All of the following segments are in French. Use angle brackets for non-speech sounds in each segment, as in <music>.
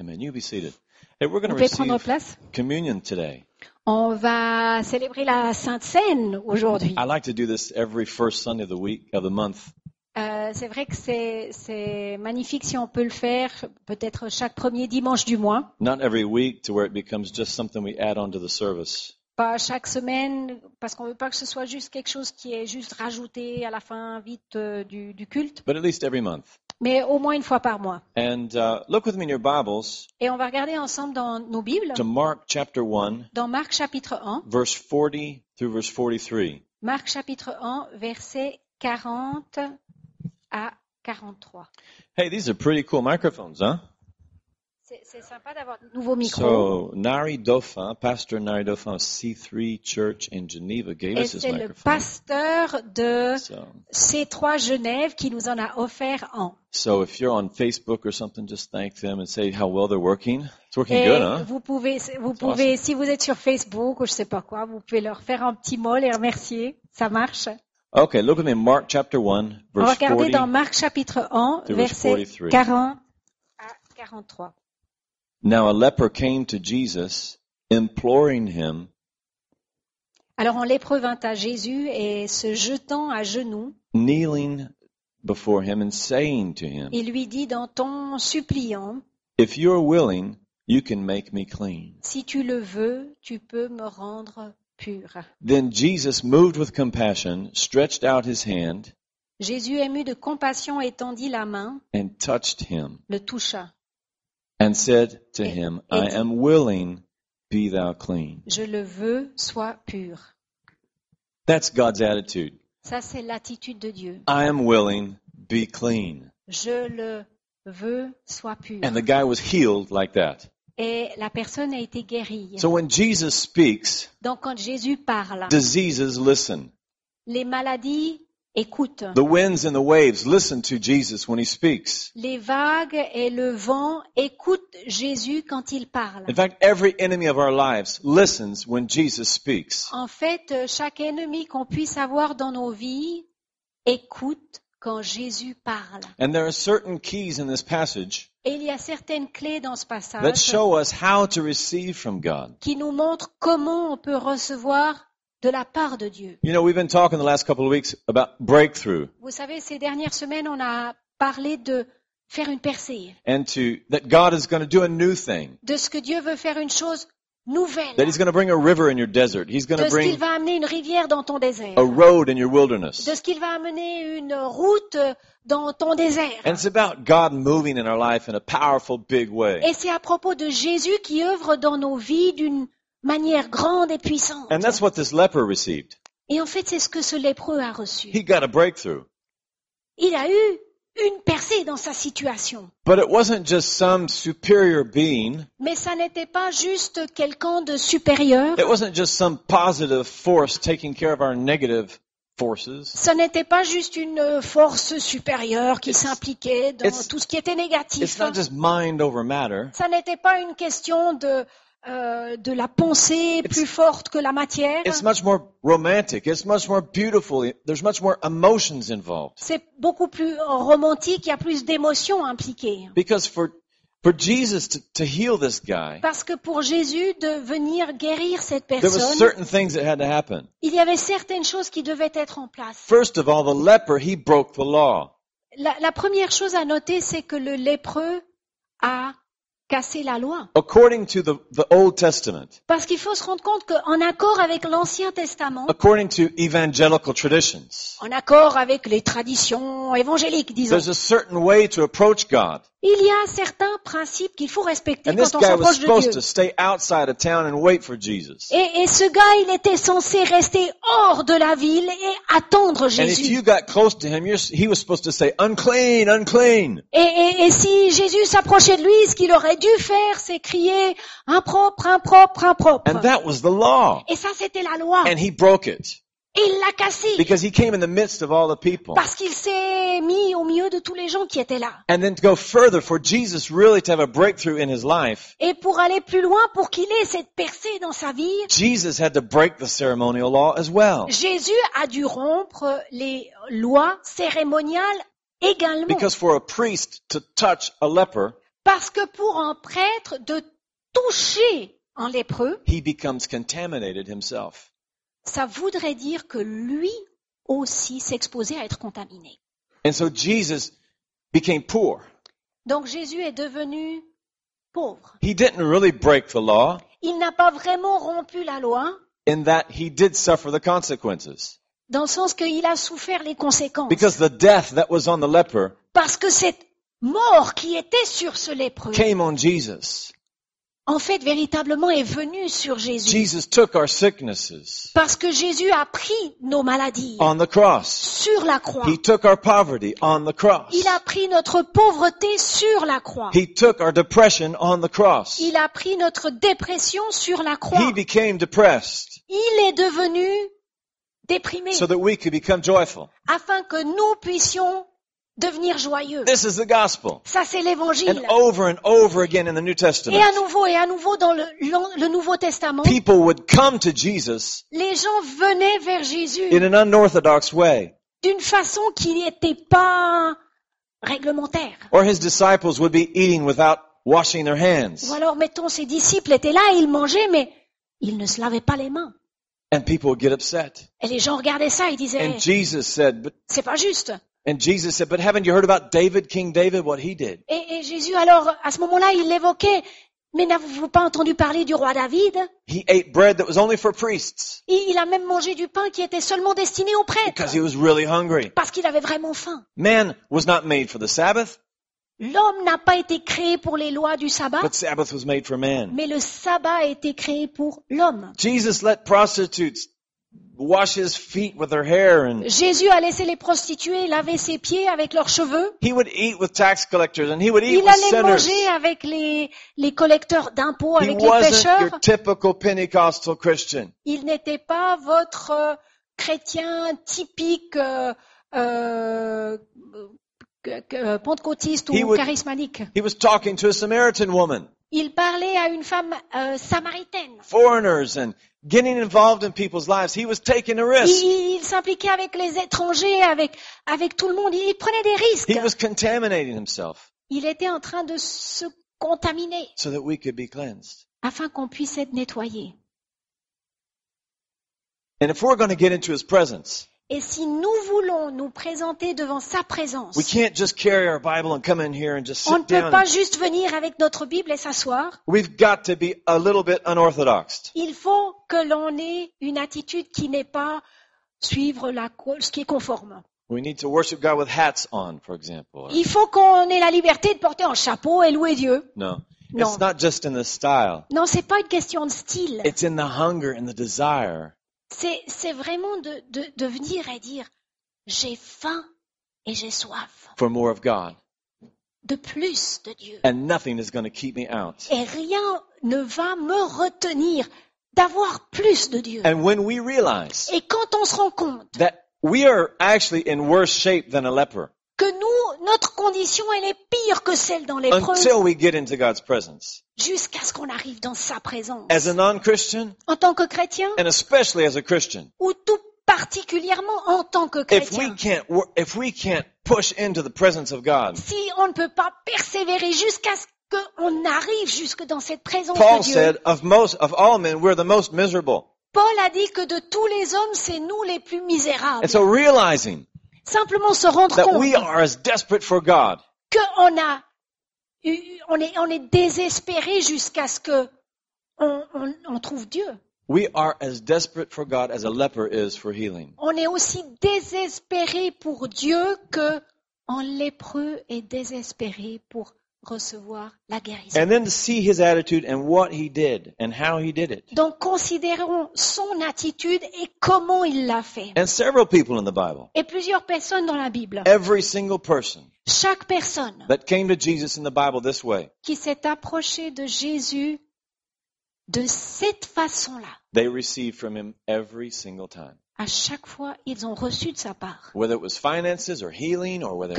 Amen. You be seated. Hey, we're going to receive place? communion today. On va célébrer la Sainte Seine aujourd'hui. I like to do this every first Sunday of the week of the month. Euh, c'est vrai que c'est c'est magnifique si on peut le faire peut-être chaque premier dimanche du mois, Not every week to where it becomes just something we add on to the service. pas chaque semaine, parce qu'on veut pas que ce soit juste quelque chose qui est juste rajouté à la fin vite euh, du, du culte, But at least every month. Mais au moins une fois par mois. And uh, look with me in your Bibles Et on va regarder ensemble dans nos Bibles, to Mark chapter 1, dans Marc chapitre 1, verse 40 through verse 43. Marc chapitre 1, versets 40 à 43. Hey, these are pretty cool microphones, huh? C'est sympa d'avoir de nouveaux micros. So, Nari Dauphin, Pastor Nari Dauphin of C3 Church in Geneva gave Et us this c'est le microphone. pasteur de So, C3 Genève qui nous en a offert un. so if you're on Facebook or something, just thank them and say how well they're working. It's working Et good, huh? vous pouvez, vous pouvez, si vous êtes sur Facebook ou je sais pas quoi, vous pouvez leur faire un petit mot, les remercier. Ça marche? Okay, look at me, Mark chapter 1, On va verse regarder 40. dans Marc chapitre 1, to verse versets 43. 40 à 43. Now a leper came to Jesus, imploring him, Alors un lépreux vint à Jésus et se jetant à genoux, kneeling before him and saying to him, il lui dit d'un ton suppliant, If you are willing, you can make me clean. si tu le veux, tu peux me rendre pur. Then Jesus, moved with compassion, stretched out his hand Jésus, ému de compassion, étendit la main, and touched him le toucha. And said to him, I am willing, be thou clean. Je le veux, sois pur. That's God's attitude. Ça, c'est l'attitude de Dieu. I am willing, be clean. Je le veux, sois pur. And the guy was healed like that. Et la personne a été guérie. So when Jesus speaks, Donc, quand Jésus parle, diseases listen. les maladies écoutent. The winds and the waves listen to Jesus when he speaks. Les vagues et le vent écoutent Jésus quand il parle. In fact, every enemy of our lives listens when Jesus speaks. En fait, chaque ennemi qu'on puisse avoir dans nos vies écoute quand Jésus parle. And there are certain keys in this passage Et il y a certaines clés dans ce that passage show us how to receive from God. qui nous montrent comment on peut recevoir de la part de Dieu. You know, we've been talking the last couple of weeks about breakthrough Vous savez, ces dernières semaines, on a parlé de faire une percée, and to that God is going to do a new thing. de ce que Dieu veut faire une chose nouvelle, That he's going to bring a river in your desert. He's going de to ce qu'il bring va amener une rivière dans ton désert, a road in your wilderness. de ce qu'il va amener une route dans ton désert. And it's about God moving in our life in a powerful, big way. Et c'est à propos de Jésus qui œuvre dans nos vies d'une manière grande et puissante. And that's what this leper received. Et en fait, c'est ce que ce lépreux a reçu. He got a breakthrough. Il a eu une percée dans sa situation. But it wasn't just some superior being. Mais ça n'était pas juste quelqu'un de supérieur. It wasn't just some positive force taking care of our negative forces. Ce n'était pas juste une force supérieure qui s'impliquait dans it's- tout ce qui était It's négatif. not just mind over matter. Ça n'était pas une question de, euh, de la pensée plus forte que la matière. It's much more romantic. It's much more beautiful. There's much more emotions involved. C'est beaucoup plus romantique, il y a plus d'émotions impliquées. Because for, for Jesus to, to heal this guy, Parce que pour Jésus de venir guérir cette there personne, certain things that had to happen. il y avait certaines choses qui devaient être en place. First of all, the leper, he broke the law. La, la première chose à noter, c'est que le lépreux a cassé la loi. According to the, the Old Testament, Parce qu'il faut se rendre compte qu'en accord avec l'Ancien Testament, according to evangelical traditions, en accord avec les traditions évangéliques, disons, there's a certain way to approach God. Il y a certains principes qu'il faut respecter And quand on s'approche de Dieu. Et, et ce gars, il était censé rester hors de la ville et attendre Jésus. you got close to him, you're, he was supposed to say, unclean, unclean. Et, si Jésus s'approchait de lui, ce qu'il aurait dû faire, c'est crier impropre, impropre, impropre. And that was the law. Et ça, c'était la loi. And he broke it Et il l'a cassé because he came in the midst of all the people. parce qu'il s'est mis au milieu de tous les gens qui étaient là. And then to go further, for Jesus really to have a breakthrough in his life, Et pour aller plus loin, pour qu'il ait cette percée dans sa vie, Jesus had to break the ceremonial law as well. Jésus a dû rompre les lois cérémoniales également. Because for a priest to touch a leper, Parce que pour un prêtre de toucher un lépreux, he becomes contaminated himself. Ça voudrait dire que lui aussi s'exposait à être contaminé. And so Jesus became poor. Donc Jésus est devenu pauvre. He didn't really break the law Il n'a pas vraiment rompu la loi, in that he did suffer the consequences. dans le sens qu'il a souffert les conséquences. Because the death that was on the leper Parce que cette mort qui était sur ce lépreux, came on Jesus. En fait, véritablement est venue sur Jésus. Jesus took our sicknesses Parce que Jésus a pris nos maladies on the cross. sur la croix. He took our poverty on the cross. Il a pris notre pauvreté sur la croix. He took our depression on the cross. Il a pris notre dépression sur la croix. He became depressed Il est devenu déprimé so that we could become joyful. afin que nous puissions devenir joyeux. This is the gospel. Ça, c'est And l'évangile. over and over again in the New Et Testament, à nouveau et à nouveau dans le, le Nouveau Testament, people would come to Jesus les gens venaient vers Jésus in an unorthodox way, d'une façon qui n'était pas réglementaire. or his disciples would be eating without washing their hands. Ou alors, mettons, ses disciples étaient là, ils mangeaient, mais ils ne se lavaient pas les mains. And people would get upset. Et les gens regardaient ça, ils disaient, And Jesus said, but, c'est pas juste. And Jesus said, but haven't you heard about David, King David, what he did? Et, et Jésus, alors, à ce moment-là, il l'évoquait. Mais n'avez-vous pas entendu parler du roi David? He ate bread that was only for priests il, il a même mangé du pain qui était seulement destiné aux prêtres. because he was really hungry. Parce qu'il avait vraiment faim. Man was not made for the Sabbath, L'homme n'a pas été créé pour les lois du sabbat, but Sabbath was made for man. mais le sabbat a été créé pour l'homme. Jesus let prostitutes wash his feet with their hair and Jésus a laissé les prostituées laver ses pieds avec leurs cheveux. he would eat with tax collectors and he would eat Il with allait sinners. manger avec les, les collecteurs d'impôts, He avec les wasn't pêcheurs. your typical Pentecostal Christian. Il n'était pas votre euh, chrétien typique euh, euh, pentecôtiste He ou would- charismatique. He was talking to a Samaritan woman, Il parlait à une femme euh, samaritaine. foreigners and getting involved in people's lives. He was taking a Il, risk. il- il s'impliquait avec les étrangers, avec, avec tout le monde. Il, il prenait des risques. He was contaminating himself Il était en train de se contaminer so that we could be cleansed. afin qu'on puisse être nettoyé. And if we're going to get into his presence, Et si nous voulons nous présenter devant sa présence, we can't just carry our Bible and come in here and just on ne peut down. pas and- juste venir avec notre Bible et s'asseoir. We've got to be a little bit unorthodox. Il faut que l'on ait une attitude qui n'est pas suivre la, co- ce qui est conforme. We need to worship God with hats on, for example. Il faut qu'on ait la liberté de porter un chapeau et louer Dieu. No. No. It's not just in the style. Non, c'est pas une question de style. It's in the hunger and the desire. C'est, vraiment de, de, de venir et dire, j'ai faim et j'ai soif for more of God. de plus de Dieu. And nothing is going to keep me out. Et rien ne va me retenir d'avoir plus de Dieu. And when we realize Et quand on se rend compte that we are actually in worse shape than a leper que nous, notre condition, elle est pire que celle dans l'épreuve, until we get into God's presence. jusqu'à ce qu'on arrive dans sa présence. As a non-Christian, En tant que chrétien, and especially as a Christian, ou tout particulièrement en tant que if we chrétien, can't, wor- if we can't push into the presence of God, si on ne peut pas persévérer jusqu'à ce qu'on arrive jusque dans cette présence Paul de Dieu, said, of most, of all men, we're the most miserable. Paul a dit que de tous les hommes, c'est nous les plus misérables. And so realizing Simplement se rendre that compte we are as desperate for God qu'on a, on est, on est désespéré jusqu'à ce que on, on- on trouve Dieu. We are as desperate for God as a leper is for healing. On est aussi désespéré pour Dieu que un lépreux est désespéré pour recevoir la guérison. And then to see his attitude and what he did and how he did it. Donc considérons son attitude et comment il l'a fait. And several people in the Bible, Et plusieurs personnes dans la Bible, every single person chaque personne that came to Jesus in the Bible this way, qui s'est approchée de Jésus de cette façon-là, they received from him every single time. À chaque fois, ils ont reçu de sa part. Que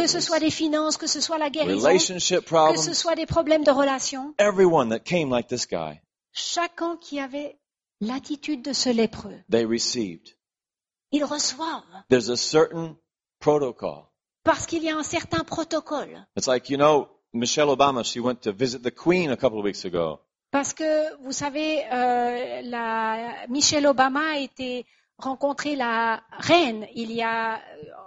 ce soit des finances, que ce soit la guérison, que ce soit des problèmes de relations, everyone that came like this guy, chacun qui avait l'attitude de ce lépreux, ils reçoivent There's a certain protocol. parce qu'il y a un certain protocole. It's like, you know, Michelle Obama, she went to visit the Queen a couple of weeks ago. Parce que, vous savez, euh, la, Michelle Obama a été rencontrer la reine il y a euh,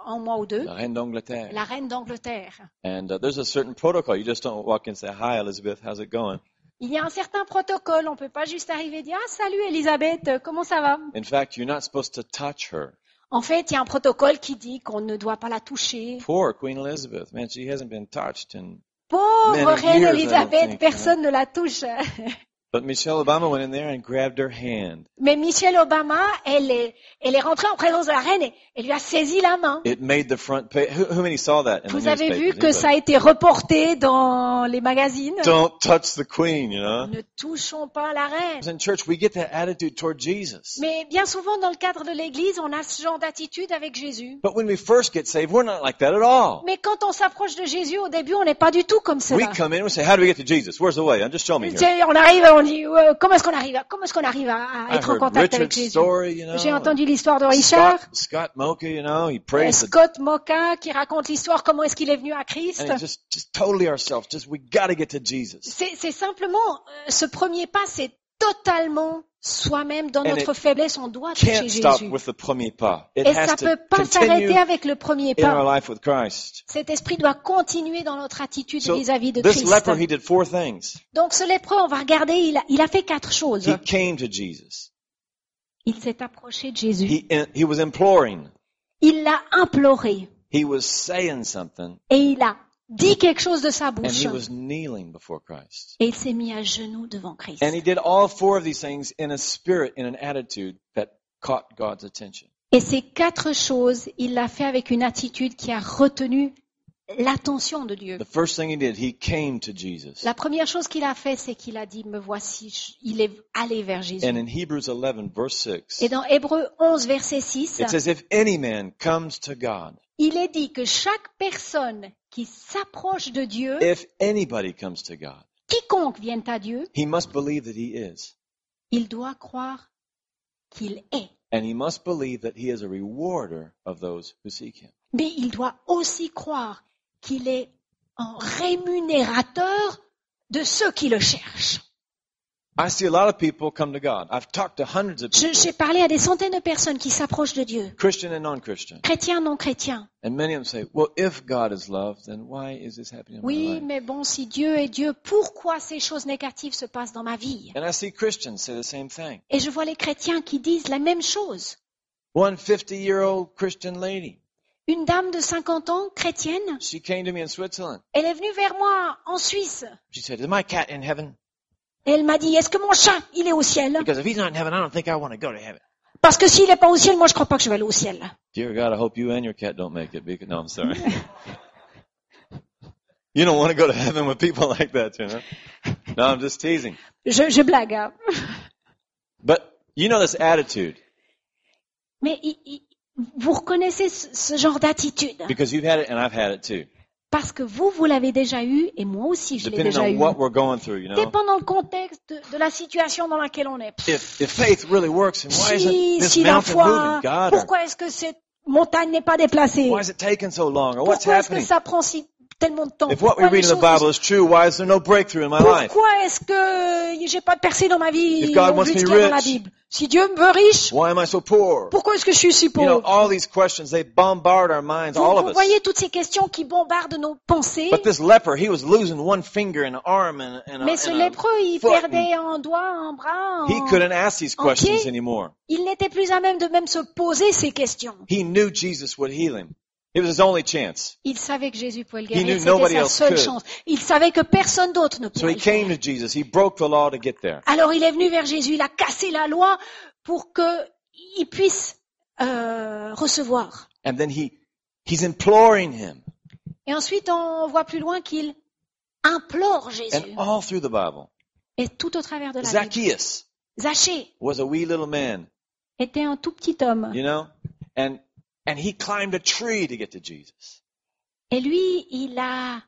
un mois ou deux, La reine d'Angleterre. la reine d'Angleterre. And uh, there's a certain protocol. You just don't walk in and say, Hi, Elizabeth, how's it going? Il y a un certain protocole, on ne peut pas juste arriver et dire Ah, salut Elisabeth, comment ça va? In fact, you're not supposed to touch her. En fait, il y a un protocole qui dit qu'on ne doit pas la toucher. Poor Queen Elizabeth. Man, she hasn't been touched. And Pauvre reine Elisabeth, personne ne la touche. <laughs> But Michelle Obama went in there and grabbed her hand. Mais Michelle Obama, elle est, elle est rentrée en présence de la reine et elle lui a saisi la main. It made the front page. Who, how many saw that in Vous the avez vu que ça a été reporté dans les magazines? Don't touch the Queen, you know? Ne touchons pas la reine. In church, we get that attitude toward Jesus. Mais bien souvent, dans le cadre de l'Église, on a ce genre d'attitude avec Jésus. But when we first get saved, we're not like that at all. Mais quand on s'approche de Jésus, au début, on n'est pas du tout comme We cela. come in and we say, How do we get to Jesus? Where's the way? Just show me here. On arrive, on euh, comment est-ce qu'on arrive, à- comment est-ce qu'on arrive à, à I être en contact avec Jésus? story, you know. J'ai entendu l'histoire de Richard, Scott, Scott Mocha, you know, he euh, prays Scott Moka, qui raconte l'histoire, comment est-ce qu'il est venu à Christ? and it's just, just totally ourselves. Just, we gotta get to Jesus. C'est c'est simplement, euh, ce premier pas, c'est totalement soi-même, dans notre faiblesse, on doit toucher Jésus. Et ça to peut pas s'arrêter avec le premier pas. Cet esprit doit continuer dans notre attitude vis-à-vis de Christ. Donc ce lépreux, on va regarder, il a, il a fait quatre choses. He came to Jesus. Il s'est approché de Jésus. He, he was imploring. Il l'a imploré. He was saying something, Et il a dit quelque chose de sa and bouche. he was kneeling before Christ. Et il s'est mis à genoux devant Christ. And he did all four of these things in a spirit, in an attitude that caught God's attention. Et ces quatre choses, il l'a fait avec une attitude qui a retenu l'attention de Dieu. The first thing he did, he came to Jesus. La première chose qu'il a fait, c'est qu'il a dit, me voici, il est allé vers Jésus. And in Hebrews 11, verse 6, Et dans Hébreu 11, verset 6, it says, If any man comes to God, il est dit que chaque personne qui s'approche de Dieu, if anybody comes to God, quiconque vienne à Dieu, he must believe that he is. il doit croire qu'il est. And he must believe that he is a rewarder of those who seek him. Mais il doit aussi croire qu'il est un rémunérateur de ceux qui le cherchent. I see a lot of people come to God. I've talked to hundreds of Je- people, J'ai parlé à des centaines de personnes qui s'approchent de Dieu, Christian and non-Christian. chrétiens, non chrétiens. And many of them say, well, if God is love, then why is this happening in my Oui, life? mais bon, si Dieu est Dieu, pourquoi ces choses négatives se passent dans ma vie? And I see Christians say the same thing. Et je vois les chrétiens qui disent la même chose. One 50-year-old Christian lady, Une dame de 50 ans, chrétienne, she came to me in Switzerland. elle est venue vers moi en Suisse. She said, is my cat in heaven? Et elle m'a dit, est-ce que mon chat, il est au ciel? Because if he's not in heaven, I don't think I want to go to heaven. Parce que s'il n'est pas au ciel, moi je crois pas que je vais aller au ciel. Dear God, I hope you and your cat don't make it. Because, no, I'm sorry. <laughs> you don't want to go to heaven with people <laughs> like that, you know? No, I'm just teasing. Je, je blague. hein. But you know this attitude Mais il- il- vous reconnaissez ce, ce genre d'attitude because you've had it and I've had it too. parce que vous, vous l'avez déjà eu et moi aussi je l'ai Depending déjà on eu. what we're going through, you know? Dépendant le contexte de, de la situation dans laquelle on est. If, if faith really works, then why isn't Si, this si la mountain foi, moving, God? Or pourquoi est-ce que cette montagne n'est pas déplacée? Why is it taking so long? Or what's Pourquoi est-ce que happening? ça prend si tellement de temps If what we read in the Bible is true, why is there no breakthrough in my life? Pourquoi est-ce que j'ai pas de percée dans ma vie If God wants me dans la Bible? Si Dieu me veut riche, Why am I so poor? pourquoi est-ce que je suis si You know, pauvre? all these questions, they bombard our minds, vous, all of vous us. voyez toutes ces questions qui bombardent nos pensées. But this leper, he was losing one finger and an arm and, and, a, Mais ce and lépreux, il foot. perdait un doigt, un bras. He couldn't ask these questions anymore. Il n'était plus à même de même se poser ces questions. He knew Jesus would heal him. It was his only chance. Il savait que Jésus pouvait le He knew guérir. C'était sa seule could. chance. Il savait que personne d'autre ne So pouvait he le faire. came to Jesus. He broke the law to get there. Alors il est venu vers Jésus, il a cassé la loi pour qu'il puisse euh, recevoir. And then he, he's imploring him. Et ensuite, on voit plus loin qu'il implore Jésus. And all through the Bible, Et tout au travers de la Bible. Zacchaeus Zachée was a wee little man, était un tout petit homme. you know, and, and he climbed a tree to get to Jesus. Et lui, il a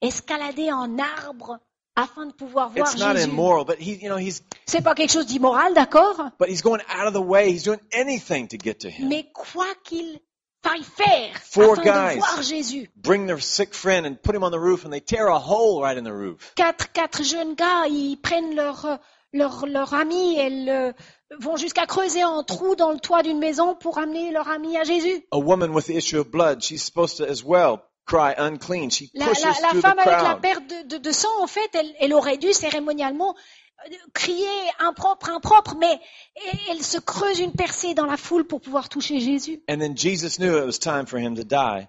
escaladé en arbre afin de pouvoir voir It's not Jésus. immoral, but he, you know, he's, C'est pas quelque chose d'immoral, d'accord? But he's going out of the way. He's doing anything to get to him. Mais quoi qu'il faille faire Four afin guys. de voir Jésus. bring their sick friend and put him on the roof and they tear a hole right in the roof. Quatre, quatre jeunes gars, ils prennent leur, euh, leur, leur ami et le- vont jusqu'à creuser un trou dans le toit d'une maison pour amener leur ami à Jésus. A woman with the issue of blood, she's supposed to as well cry unclean. She La, pushes la- la through the femme avec la perte de, de- de sang, en fait, elle, elle aurait dû cérémonialement euh, crier impropre, impropre, mais elle, elle se creuse une percée dans la foule pour pouvoir toucher Jésus. And then Jesus knew it was time for him to die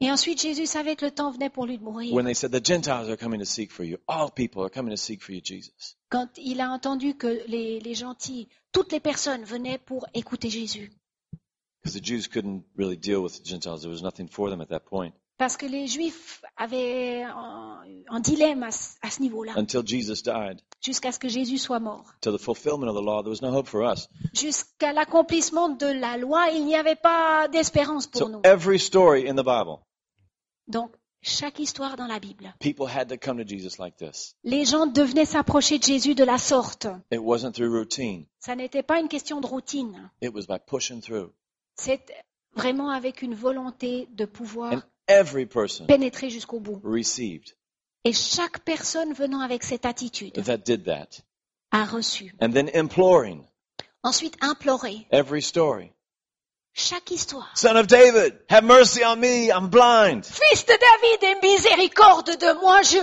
Et ensuite, Jésus savait que le temps venait pour lui de mourir. when they said, The Gentiles are coming to seek for you. All people are coming to seek for you, Jesus. Quand il a entendu que les, les gentils, toutes les personnes venaient pour écouter Jésus. Because the Jews couldn't really deal with the Gentiles. There was nothing for them at that point Parce que les Juifs avaient un, un dilemme à, ce- à ce niveau-là, until Jesus died. Jusqu'à ce que Jésus soit mort. To the fulfillment of the law, there was no hope for us. Jusqu'à l'accomplissement de la loi, il n'y avait pas d'espérance pour So nous. every story in the Bible, Donc, chaque histoire dans la Bible, people had to come to Jesus like this. les gens devenaient s'approcher de Jésus de la sorte. It wasn't through routine. Ça n'était pas une question de routine. It was by pushing through. C'est vraiment avec une volonté de pouvoir And every person pénétrer jusqu'au bout. received Et chaque personne venant avec cette attitude that did that. a reçu. And then imploring Ensuite, implorer. every story. Chaque histoire. Son of David, have mercy on me. I'm blind. Fils de David, aie miséricorde de moi, je,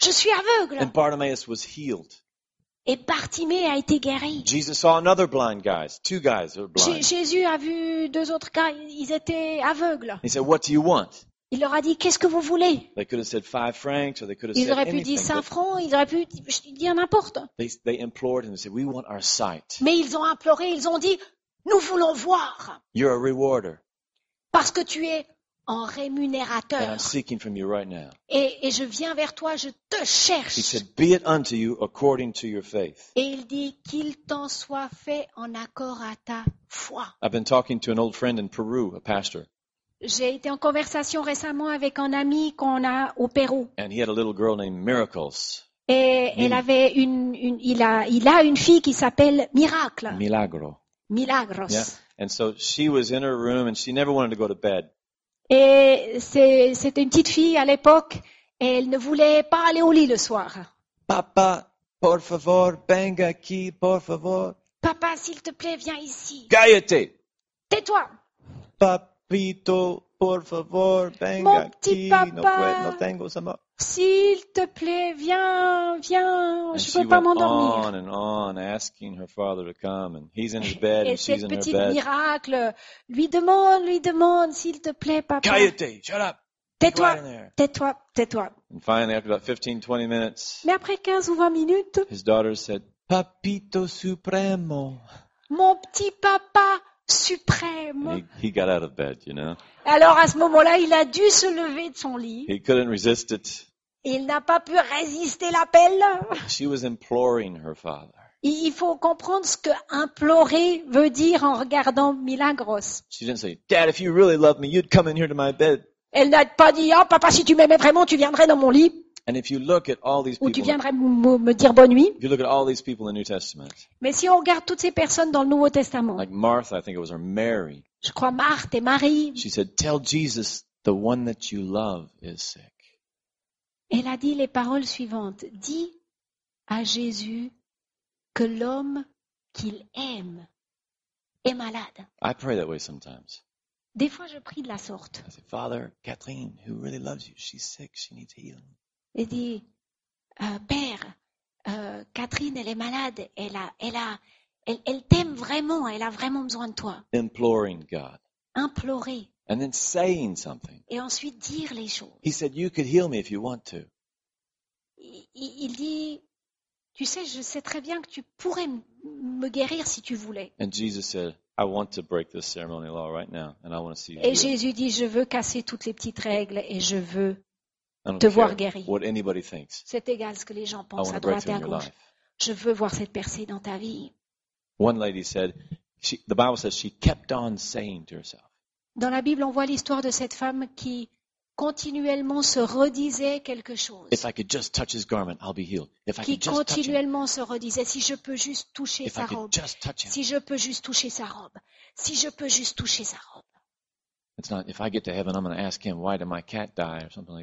je suis aveugle. And Bartimaeus was healed. Et Bartimée a été guéri. Jesus saw another blind guys, two guys were blind. Jésus a vu deux autres cas, ils étaient aveugles. He said, What do you want? Il leur a dit, qu'est-ce que vous voulez? They could have said five francs or they could have Ils said auraient pu dire anything. cinq but francs, ils auraient pu dire n'importe. They, they implored him and said, We want our sight. Mais ils ont imploré, ils ont dit, nous voulons voir, You're a rewarder. parce que tu es un And rémunérateur. I'm seeking from you right now. Et, et je viens vers toi, je te He cherche. said, Be it unto you according to your faith. Et il dit qu'il t'en soit fait en accord à ta foi. I've been talking to an old friend in Peru, a pastor, J'ai été en conversation récemment avec un ami qu'on a au Pérou. and he had a little girl named Miracles. Et elle avait une, une- il a, il a une fille qui s'appelle Miracle. Milagro. Milagros. Yeah. And so she was in her room and she never wanted to go to bed. Et c'était une petite fille à l'époque et elle ne voulait pas aller au lit le soir. Papa, por favor, venga aquí, por favor. Papa, s'il te plaît, viens ici. Cállate. Tais-toi. Papito, por favor, venga Mon petit aquí. No, papa. puedo, no tengo sama- S'il te plaît, viens, viens. And Je peux pas m'endormir. on and on, asking her father to come, and he's in his bed Et and she's in her miracle lui demande, lui demande, s'il te plaît, papa. Cállate, shut up. Tais-toi, tais-toi, tais-toi. And finally, after about 15, 20 minutes, Mais après 15 ou 20 minutes, his daughter said, Papito Supremo. mon petit papa suprême. He, he got out of bed, you know. Alors à ce moment-là, il a dû se lever de son lit. He couldn't resist it. Il n'a pas pu résister l'appel. She was imploring her father. Il faut comprendre ce que implorer veut dire en regardant Milagros. She didn't say, Dad, if you really love me, you'd come in here to my bed. Elle n'a pas dit, ah papa, si tu m'aimais vraiment, tu viendrais dans mon lit, And if you look at all these ou tu people, viendrais me me dire bonne nuit? if you look at all these people in the New Testament, Mais si on regarde toutes ces personnes dans le Nouveau Testament, like Martha, I think it was, or Mary, je crois Marthe et Marie, she said, Tell Jesus the one that you love is sick. elle a dit les paroles suivantes. Dis à Jésus que l'homme qu'il aime est malade. I pray that way sometimes. Des fois, je prie de la sorte. I say, Father, Kathleen, who really loves you, she's sick, she needs healing. Et dit, euh, Père, euh, Catherine, elle est malade, elle a, elle a, elle, elle t'aime vraiment, elle a vraiment besoin de toi. Imploring God. Implorer And then saying something. et ensuite dire les choses. He said, You could heal me if you want to. Il, il- il dit, tu sais, je sais très bien que tu pourrais me guérir si tu voulais. And Jesus said, I want to break this ceremonial law right now, and I want to see you. Et. Jésus dit, je veux casser toutes les petites règles et je veux, te voir guéri. what anybody thinks. c'est égal ce que les gens pensent à droite et à gauche. Je veux voir cette percée dans ta vie. One lady said, she, the Bible says she kept on saying to herself, Dans la Bible, on voit l'histoire de cette femme qui continuellement se redisait quelque chose. If I could just touch his garment, I'll be healed. If I qui could just touch him, continuellement se redisait, si je peux juste toucher if sa I could robe, just touch him. si je peux juste toucher sa robe, si je peux juste toucher sa robe.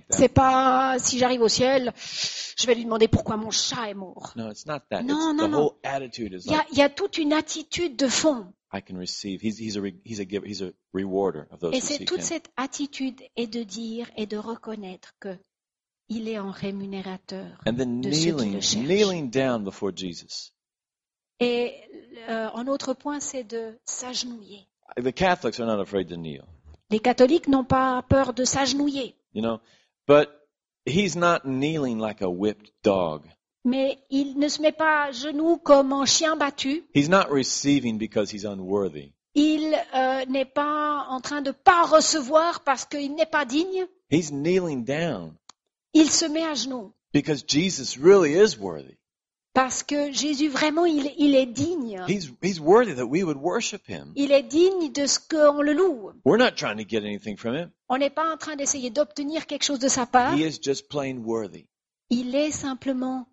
C'est pas si j'arrive au ciel, je vais lui demander pourquoi mon chat est mort. No, it's not that. No, it's, no, the no. whole attitude is Il y a, like, il y a toute une attitude de fond. I can receive. He's, he's a, re- he's a giver, he's a rewarder of those Et c'est toute him. cette attitude et de dire et de reconnaître que il est un rémunérateur. And then de ceux qui kneeling, le kneeling down before Jesus. Et euh, un autre point, c'est de s'agenouiller. The Catholics are not afraid to kneel, Les catholiques n'ont pas peur de s'agenouiller, you know, but he's not kneeling like a whipped dog. mais il ne se met pas à genoux comme un chien battu. He's not receiving because he's unworthy. Il euh, n'est pas en train de pas recevoir parce qu'il n'est pas digne. He's kneeling down Il se met à genoux because Jesus really is worthy. Parce que Jésus vraiment il, il est digne. He's, he's worthy that we would worship him. Il est digne de ce qu'on le loue. We're not trying to get anything from him. On n'est pas en train d'essayer d'obtenir quelque chose de sa part. He is just plain worthy. Il est simplement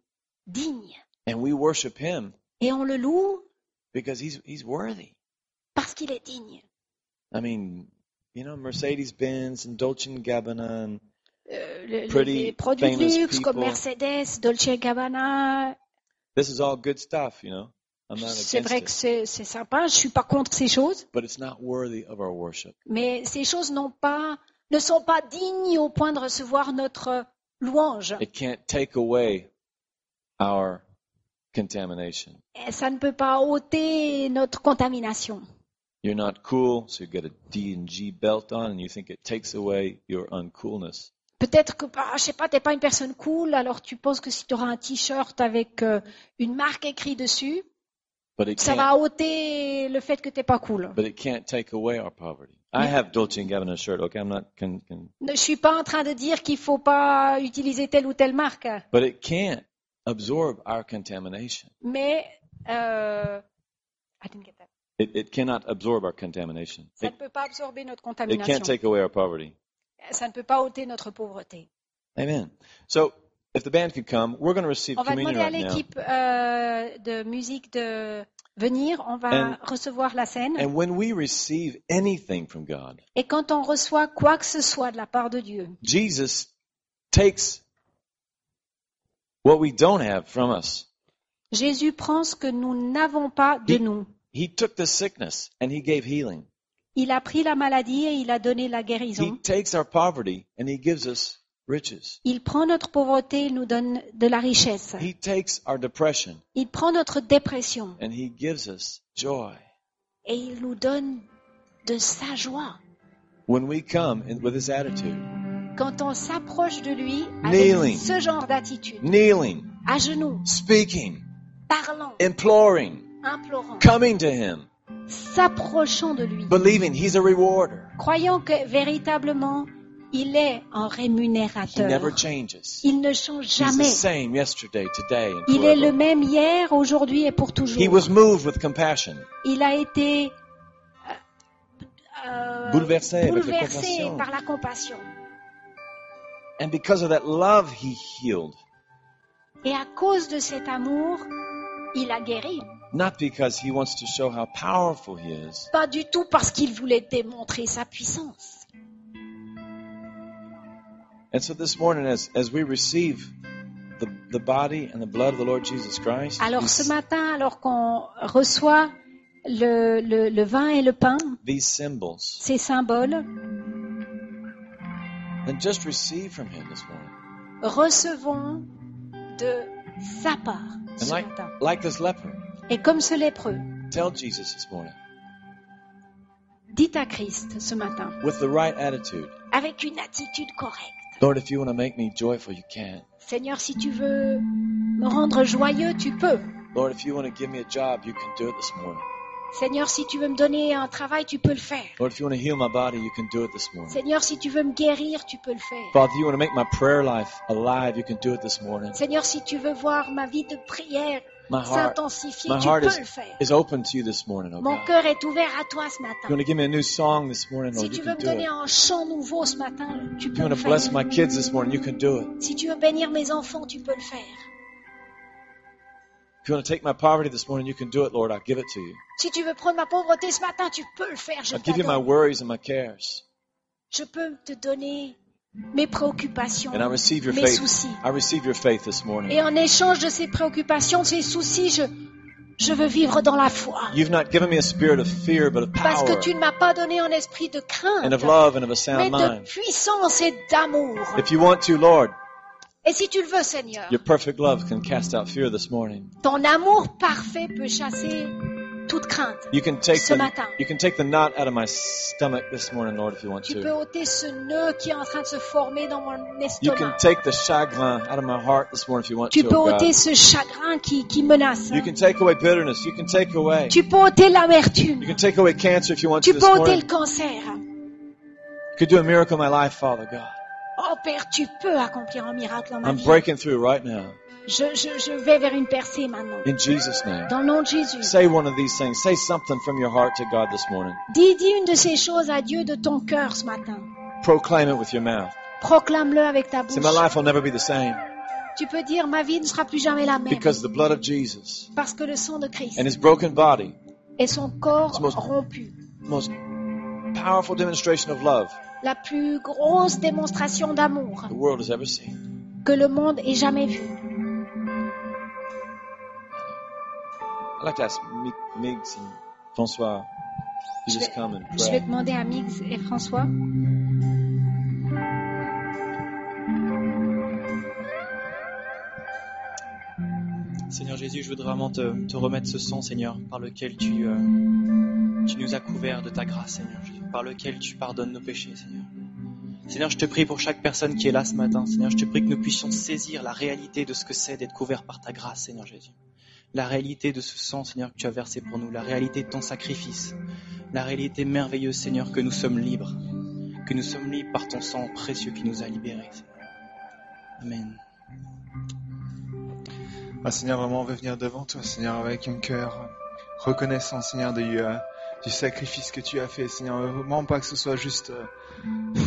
digne. And we worship him Et on le loue because he's, he's worthy. parce qu'il est digne. I mean, you know, Mercedes Benz and Dolce and Gabbana and Euh, le- Pretty les produits de luxe comme. Mercedes, Dolce Gabbana, this is all good stuff, you know? I'm not c'est vrai que c'est c'est sympa, je suis pas contre ces choses, but it's not worthy of our worship. mais ces choses n'ont pas, ne sont pas dignes au point de recevoir notre louange. It can't take away our contamination. Et ça ne peut pas ôter notre contamination. You're not cool, so you get a D and G belt on, and you think it takes away your uncoolness. Peut-être que, bah, je sais pas, t'es pas une personne cool, alors tu penses que si tu auras un t-shirt avec euh, une marque écrite dessus, But it ça va ôter le fait que t'es pas cool. But it can't take away our poverty. I have Dolce and Gabbana shirt. Okay, I'm not. Can, can, Je suis pas en train de dire qu'il faut pas utiliser telle ou telle marque, but it can't absorb our contamination. mais euh, I didn't get that. It, it cannot absorb our contamination. ça ne peut pas absorber notre it contamination. can't take away our poverty. Ça ne peut pas ôter notre pauvreté. Amen. So, if the band could come, we're going to receive On va communion demander à right l'équipe euh, de musique de venir. On va And- recevoir la scène. And when we receive anything from God, Et quand on reçoit quoi que ce soit de la part de Dieu, Jesus takes what we don't have from us. Jésus prend ce que nous n'avons pas de He- nous. He took the sickness and he gave healing. Il a pris la maladie et il a donné la He guérison. takes our poverty and he gives us riches. Il prend notre pauvreté, il nous donne de la richesse. He takes our depression Il prend notre dépression and he gives us joy. et il nous donne de sa joie. When we come in, with this attitude, Quand on s'approche de lui avec Kneeling. ce genre d'attitude, kneeling, à genoux, speaking, parlant, imploring, implorant, coming to him, s'approchant de lui, believing he's a rewarder. croyant que véritablement il est un He never rémunérateur. changes. Il ne change He's the jamais. same yesterday, today, and Il est le même hier, aujourd'hui et pour He toujours. was moved with compassion, Il a été euh, euh, bouleversé la par la compassion. And because of that love, he healed. Et à cause de cet amour, il a guéri. Not because he wants to show how powerful he is, Pas du tout parce qu'il voulait démontrer sa puissance. And so this morning, as, as we receive the, the body and the blood of the Lord Jesus Christ, Alors ce matin, alors qu'on reçoit le, le- le vin et le pain, these symbols, ces symboles, then just receive from Him this morning. recevons de sa part And ce like, matin. like this leper, Et comme ce lépreux, tell Jesus this morning, dites à Christ ce matin, with the right attitude, avec une attitude correcte, Lord, if you want to make me joyful, you can. Seigneur, si tu veux me rendre joyeux, tu peux. Lord, if you want to give me a job, you can do it this morning. Seigneur, si tu veux me donner un travail, tu peux le faire. Lord, if you want to heal my body, you can do it this morning. Seigneur, si tu veux me guérir, tu peux le faire. Father, if you want to make my prayer life alive, you can do it this morning. Seigneur, si tu veux voir ma vie de prière s'intensifier, my tu peux is- le faire. is open to you this morning, oh Mon cœur est ouvert à toi ce matin. want to give me a new song this morning, Si tu veux me do donner un chant nouveau ce matin, tu If peux you want le to bless faire. my kids this morning, you can do it. Si tu veux bénir mes enfants, tu peux le faire. If you want to take my poverty this morning, you can do it, Lord. I'll give it to you. Si tu veux prendre ma pauvreté ce matin, tu peux le faire. Je I'll give you my worries and my cares. Je peux te donner mes préoccupations, And I receive your mes faith. soucis. I receive your faith this morning. Et en échange de ces préoccupations, ces soucis, je, je veux vivre dans la foi. You've not given me a spirit of fear, but of Parce power que tu ne m'as pas donné un esprit de and of crainte, love and of a mais sound de mind. puissance et d'amour. If you want to, Lord, Et si tu le veux, Seigneur, your perfect love can cast out fear this morning. ton amour parfait peut chasser toute crainte. You can take Ce the, matin. you can take the knot out of my stomach this morning, Lord, if you want Tu peux to. ôter ce nœud qui est en train de se former dans mon You can estomac. take the chagrin out of my heart this morning if you want Tu to, peux oh ôter God. ce chagrin qui, qui menace. You can take away bitterness. You can take away. Tu peux ôter You l'amertume. can take away cancer if you want to Tu peux ôter le cancer. You could do a miracle in my life, Father God. Oh Père, tu peux accomplir un miracle dans ma I'm vie. breaking through right now. Je, je, je vais vers une percée maintenant. In Jesus' name. Dans le nom de Jésus. Say one of these things. Say something from your heart to God this morning. Dis, dis une de ces choses à Dieu de ton cœur ce matin. Proclaim it with your mouth. Proclame-le avec ta Say, bouche. my life will never be the same Tu peux dire, ma vie ne sera plus jamais la même. because the blood of Jesus Parce que le sang de Christ and his broken body, et son corps most- rompu. most powerful demonstration of love La plus grosse démonstration d'amour the world has ever seen. que le monde ait jamais vue. I'd like to ask Mi- Migs and Francois to Je just vais, come and je vais pray. demander à Mix et François. Seigneur Jésus, je voudrais vraiment te, te remettre ce sang, Seigneur, par lequel tu, euh, tu nous as couverts de ta grâce, Seigneur Jésus, par lequel tu pardonnes nos péchés, Seigneur. Seigneur, je te prie pour chaque personne qui est là ce matin, Seigneur, je te prie que nous puissions saisir la réalité de ce que c'est d'être couvert par ta grâce, Seigneur Jésus. La réalité de ce sang, Seigneur, que tu as versé pour nous, la réalité de ton sacrifice, la réalité merveilleuse, Seigneur, que nous sommes libres, que nous sommes libres par ton sang précieux qui nous a libérés. Amen. Seigneur, vraiment, on veut venir devant toi, Seigneur, avec un cœur reconnaissant, Seigneur, du, euh, du sacrifice que tu as fait, Seigneur. Vraiment pas que ce soit juste euh,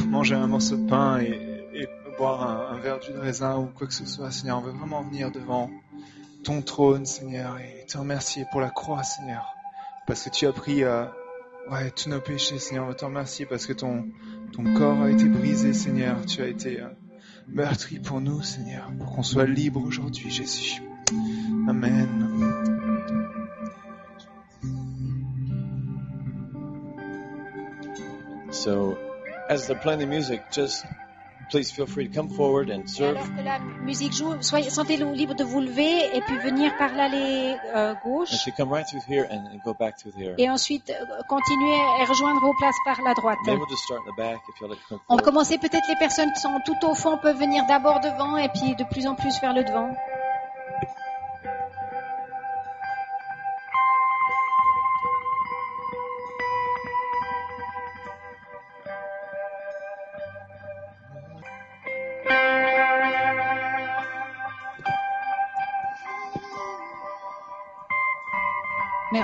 manger un morceau de pain et, boire un, verre jus de raisin ou quoi que ce soit, Seigneur. On veut vraiment venir devant ton trône, Seigneur, et te remercier pour la croix, Seigneur. Parce que tu as pris euh, tous nos péchés, Seigneur. On veut te remercier parce que ton, ton corps a été brisé, Seigneur. Tu as été euh, meurtri pour nous, Seigneur, pour qu'on soit libre aujourd'hui, Jésus. Amen. So, as they're playing the music, just please feel free to come forward and Et serve. alors que la musique joue, soyez, sentez-vous libre de vous lever et puis venir par l'allée euh, gauche. come right through here and, and go back through here. Et ensuite, euh, continuez et rejoindre vos places par la droite. Maybe we'll just start in the back if you'll like to come On forward. commençait peut-être les personnes qui sont tout au fond peuvent venir d'abord devant et puis de plus en plus vers le devant.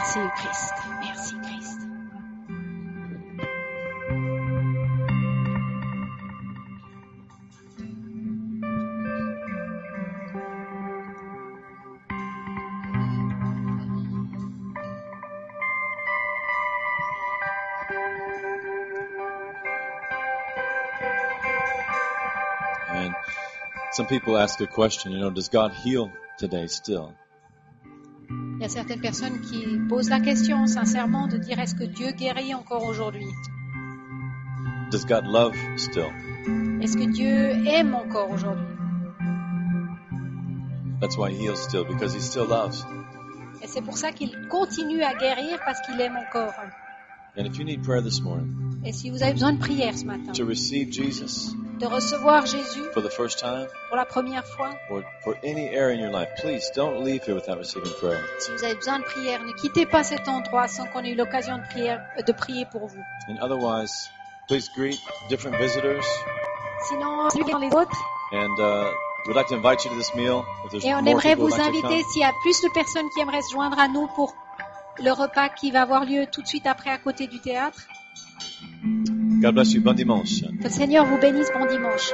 Merci Christ. Merci Christ. And some people ask a question, you know, does God heal today still? Il y a certaines personnes qui posent la question sincèrement de dire est-ce que Dieu guérit encore aujourd'hui? Does God love still? Est-ce que Dieu aime encore aujourd'hui? That's why he heals still, because he still loves. Et c'est pour ça qu'il continue à guérir parce qu'il aime encore. And if you need prayer this morning Et si vous avez besoin de prière ce matin, to receive Jesus de recevoir Jésus for the first time pour la première fois, or for any area in your life, please don't leave here without receiving prayer. si vous avez besoin de prière, ne quittez pas cet endroit sans qu'on ait eu l'occasion de, prière- de prier pour vous. And otherwise, please greet different visitors. Sinon, suivez les autres. And uh, we'd like to invite you to this meal. If there's Et on more aimerait vous like inviter, s'il y a plus de personnes qui aimeraient se joindre à nous pour le repas qui va avoir lieu tout de suite après à côté du théâtre. God bless you. Bon dimanche. Que le Seigneur vous bénisse. Bon dimanche.